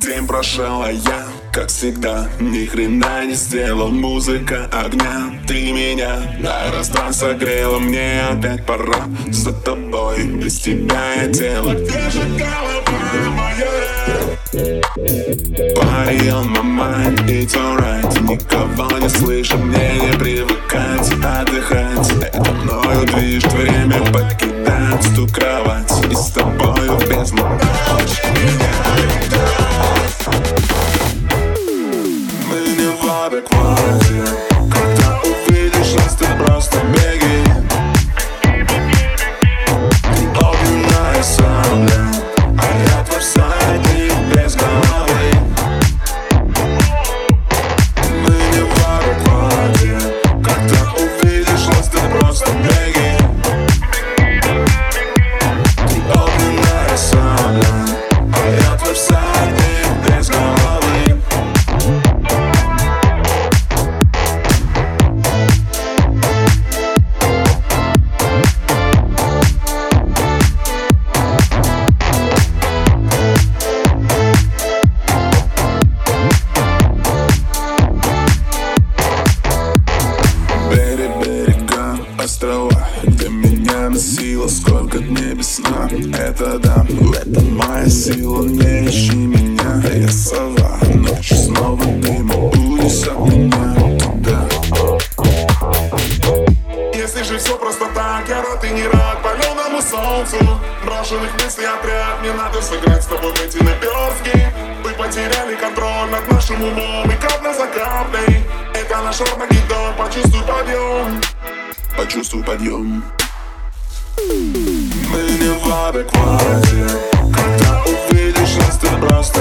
День прошел, а я, как всегда, ни хрена не сделал. Музыка огня, ты меня на раз-два согрела. Мне опять пора за тобой, без тебя я дело Где же голова моя? Party on my mind, it's alright Никого не слышу, мне не привыкать Отдыхать, это мною движет Время покидать ту кровать И с тобою Ночь меня адеквате Когда меня носило, сколько дней без сна. Это да, это моя сила Не ищи меня, я сова Ночью снова дымом унесет меня. Туда Если же все просто так, я рад и не рад Паленому солнцу. Брошенных мыслей отряд Мне надо сыграть с тобой в эти наперстки. Мы потеряли контроль над нашим умом И капля за каплей. Это наш Армагеддон Почувствуй подъем Почувствуй подъем мы не в адеквате Когда увидишь нас, ты просто